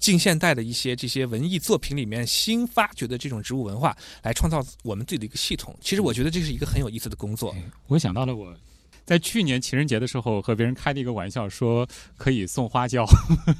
近现代的一些这些文艺作品里面新发掘的这种植物文化，来创造我们自己的一个系统。其实我觉得这是一个很有意思的工作。我想到了我。在去年情人节的时候，和别人开了一个玩笑，说可以送花椒，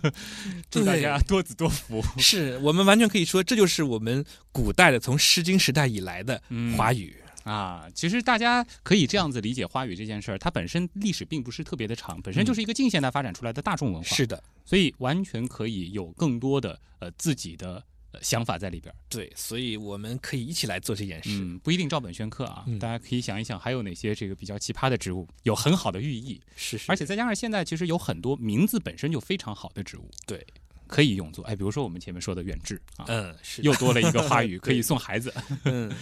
[laughs] 祝大家多子多福。是我们完全可以说，这就是我们古代的从《诗经》时代以来的华语啊。其实大家可以这样子理解花语这件事儿，它本身历史并不是特别的长，本身就是一个近现代发展出来的大众文化。是的，所以完全可以有更多的呃自己的。想法在里边对，所以我们可以一起来做这件事。嗯，不一定照本宣科啊，大家可以想一想，还有哪些这个比较奇葩的植物，有很好的寓意。是是。而且再加上现在其实有很多名字本身就非常好的植物，对，可以用作。哎，比如说我们前面说的远志啊，嗯，是，又多了一个花语 [laughs] 可以送孩子。[laughs] 嗯。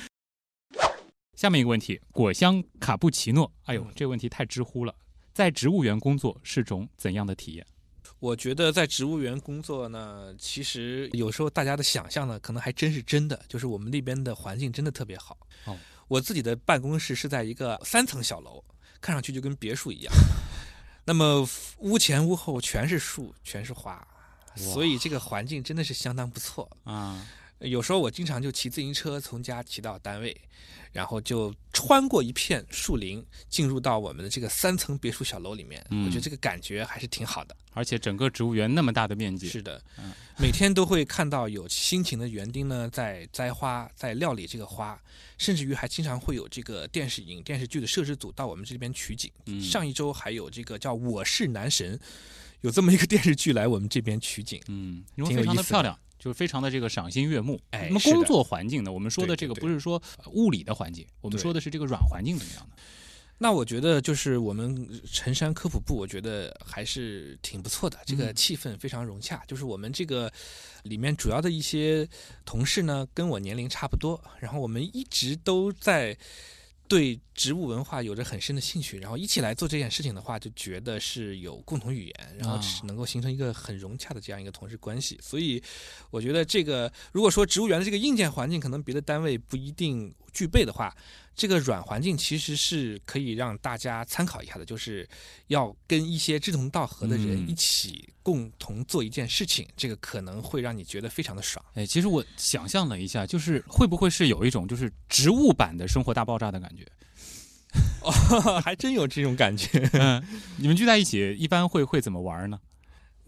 下面一个问题，果香卡布奇诺，哎呦，这个问题太知乎了，在植物园工作是种怎样的体验？我觉得在植物园工作呢，其实有时候大家的想象呢，可能还真是真的。就是我们那边的环境真的特别好。哦，我自己的办公室是在一个三层小楼，看上去就跟别墅一样。[laughs] 那么屋前屋后全是树，全是花，所以这个环境真的是相当不错啊。有时候我经常就骑自行车从家骑到单位。然后就穿过一片树林，进入到我们的这个三层别墅小楼里面。我觉得这个感觉还是挺好的。而且整个植物园那么大的面积，是的，每天都会看到有辛勤的园丁呢在栽花，在料理这个花，甚至于还经常会有这个电视影电视剧的摄制组到我们这边取景。上一周还有这个叫《我是男神》，有这么一个电视剧来我们这边取景，嗯，非常的漂亮。就是非常的这个赏心悦目。哎，那么工作环境呢？我们说的这个不是说物理的环境，我们说的是这个软环境怎么样的？那我觉得就是我们辰山科普部，我觉得还是挺不错的，这个气氛非常融洽。就是我们这个里面主要的一些同事呢，跟我年龄差不多，然后我们一直都在。对植物文化有着很深的兴趣，然后一起来做这件事情的话，就觉得是有共同语言，然后能够形成一个很融洽的这样一个同事关系。所以，我觉得这个如果说植物园的这个硬件环境可能别的单位不一定具备的话。这个软环境其实是可以让大家参考一下的，就是要跟一些志同道合的人一起共同做一件事情，这个可能会让你觉得非常的爽。哎，其实我想象了一下，就是会不会是有一种就是植物版的生活大爆炸的感觉？哦，[laughs] 还真有这种感觉。嗯，你们聚在一起一般会会怎么玩呢？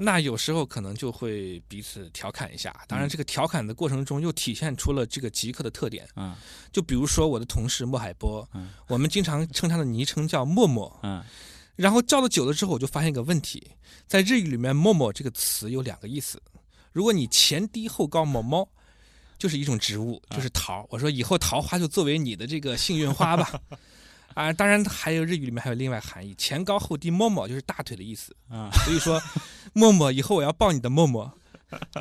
那有时候可能就会彼此调侃一下，当然这个调侃的过程中又体现出了这个极客的特点。嗯，就比如说我的同事莫海波，嗯，我们经常称他的昵称叫默默，嗯，然后叫的久了之后，我就发现一个问题，在日语里面“默默”这个词有两个意思，如果你前低后高，某某就是一种植物，就是桃。我说以后桃花就作为你的这个幸运花吧。[laughs] 啊，当然还有日语里面还有另外含义，前高后低，摸摸就是大腿的意思啊。所以说，默默以后我要抱你的默默，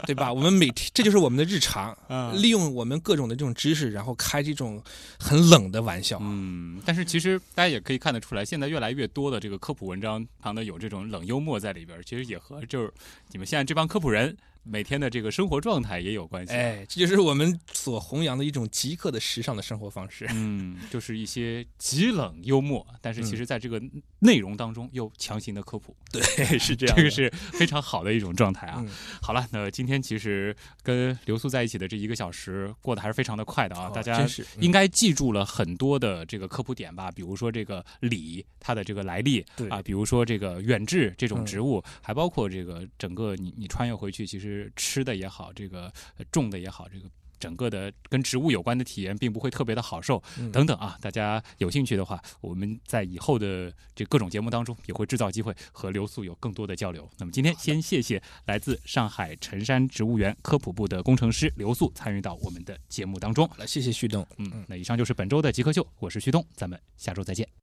对吧？我们每天这就是我们的日常，利用我们各种的这种知识，然后开这种很冷的玩笑。嗯，但是其实大家也可以看得出来，现在越来越多的这个科普文章，常的有这种冷幽默在里边，其实也和就是你们现在这帮科普人。每天的这个生活状态也有关系，哎，这就是我们所弘扬的一种极客的时尚的生活方式。嗯，就是一些极冷幽默，但是其实在这个内容当中又强行的科普。对，是这样，这个是非常好的一种状态啊。好了，那今天其实跟刘素在一起的这一个小时过得还是非常的快的啊。大家应该记住了很多的这个科普点吧？比如说这个李它的这个来历，啊，比如说这个远志这种植物，还包括这个整个你你穿越回去其实。吃的也好，这个种的也好，这个整个的跟植物有关的体验并不会特别的好受，等等啊，大家有兴趣的话，我们在以后的这各种节目当中也会制造机会和刘素有更多的交流。那么今天先谢谢来自上海辰山植物园科普部的工程师刘素参与到我们的节目当中。来，谢谢旭东。嗯，那以上就是本周的极客秀，我是旭东，咱们下周再见。